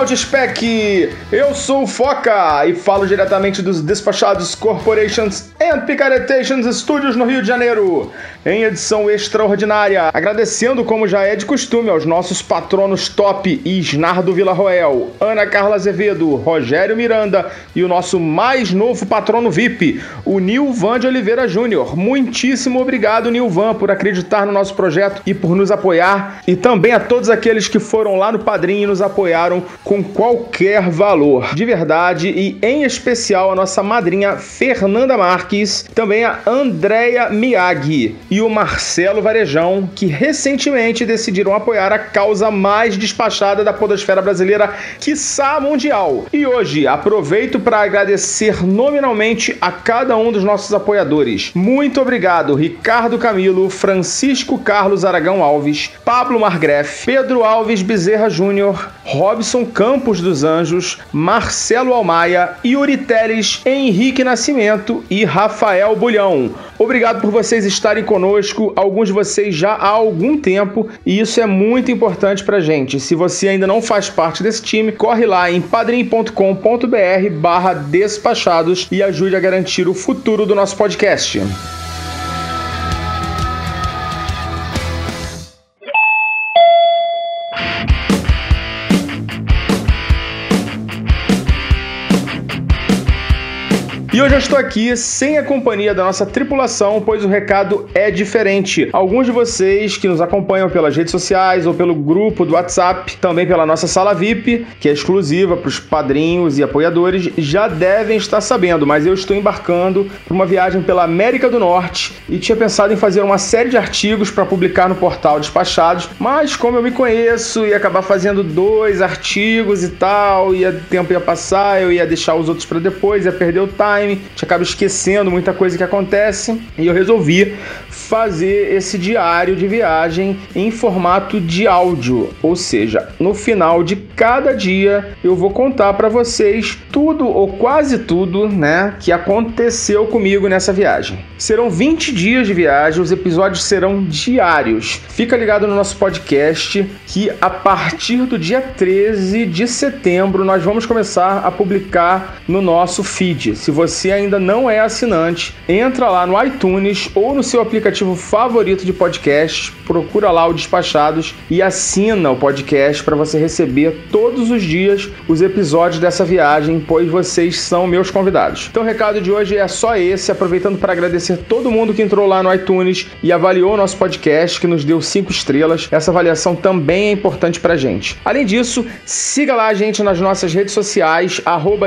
Caro Audispec! Eu sou o Foca e falo diretamente dos Despachados Corporations and Picaretations Studios no Rio de Janeiro, em edição extraordinária, agradecendo como já é de costume aos nossos patronos top Isnardo Villarroel, Ana Carla Azevedo, Rogério Miranda e o nosso mais novo patrono VIP, o Nilvan de Oliveira Júnior. Muitíssimo obrigado, Nilvan, por acreditar no nosso projeto e por nos apoiar, e também a todos aqueles que foram lá no Padrinho e nos apoiaram com qualquer valor. De verdade, e em especial a nossa madrinha Fernanda Marques, também a Andréia Miyagi e o Marcelo Varejão, que recentemente decidiram apoiar a causa mais despachada da podosfera brasileira, quiçá mundial. E hoje aproveito para agradecer nominalmente a cada um dos nossos apoiadores. Muito obrigado, Ricardo Camilo, Francisco Carlos Aragão Alves, Pablo Margref, Pedro Alves Bezerra Júnior, Robson Campos dos Anjos, Marcelo Almaia, Yuri Teles, Henrique Nascimento e Rafael Bulhão. Obrigado por vocês estarem conosco, alguns de vocês já há algum tempo, e isso é muito importante pra gente. Se você ainda não faz parte desse time, corre lá em padrim.com.br barra despachados e ajude a garantir o futuro do nosso podcast. E hoje eu estou aqui sem a companhia da nossa tripulação, pois o recado é diferente. Alguns de vocês que nos acompanham pelas redes sociais ou pelo grupo do WhatsApp, também pela nossa sala VIP, que é exclusiva para os padrinhos e apoiadores, já devem estar sabendo, mas eu estou embarcando para uma viagem pela América do Norte e tinha pensado em fazer uma série de artigos para publicar no portal Despachados, mas como eu me conheço, ia acabar fazendo dois artigos e tal, ia tempo ia passar, eu ia deixar os outros para depois, ia perder o time time, a gente acaba esquecendo muita coisa que acontece e eu resolvi fazer esse diário de viagem em formato de áudio, ou seja, no final de cada dia eu vou contar para vocês tudo ou quase tudo, né, que aconteceu comigo nessa viagem. Serão 20 dias de viagem, os episódios serão diários. Fica ligado no nosso podcast que a partir do dia 13 de setembro nós vamos começar a publicar no nosso feed. Se você ainda não é assinante, entra lá no iTunes ou no seu aplicativo favorito de podcast, procura lá o Despachados e assina o podcast para você receber todos os dias os episódios dessa viagem, pois vocês são meus convidados. Então o recado de hoje é só esse, aproveitando para agradecer todo mundo que entrou lá no iTunes e avaliou nosso podcast, que nos deu cinco estrelas. Essa avaliação também é importante para gente. Além disso, siga lá a gente nas nossas redes sociais,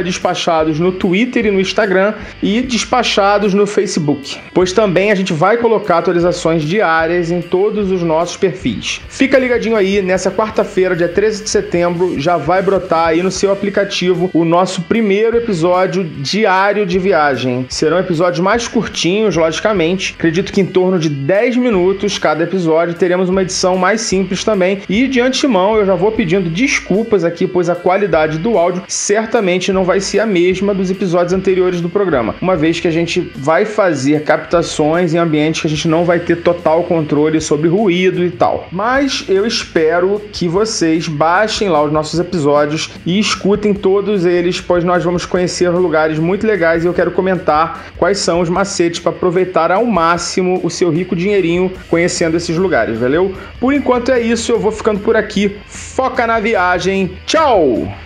despachados no Twitter e no Instagram e despachados no Facebook, pois também a gente vai colocar atualizações diárias em todos os nossos perfis. Fica ligadinho aí, nessa quarta-feira, dia 13 de setembro, já vai brotar aí no seu aplicativo o nosso primeiro episódio diário de viagem. Serão episódios mais curtinhos, logicamente. Acredito que em torno de 10 minutos cada episódio. Teremos uma edição mais simples também. E de antemão eu já vou pedindo desculpas aqui, pois a qualidade do áudio certamente não vai ser a mesma dos episódios anteriores do programa, uma vez que a gente vai fazer captações em ambientes que a gente não vai ter total controle sobre ruído e tal. Mas eu espero que vocês baixem lá os nossos episódios e escutem todos eles, pois nós vamos conhecer lugares muito legais e eu quero comentar quais são os macetes para aproveitar ao máximo o seu rico dinheirinho conhecendo esses lugares, valeu? Por enquanto é isso, eu vou ficando por aqui. Foca na viagem. Tchau!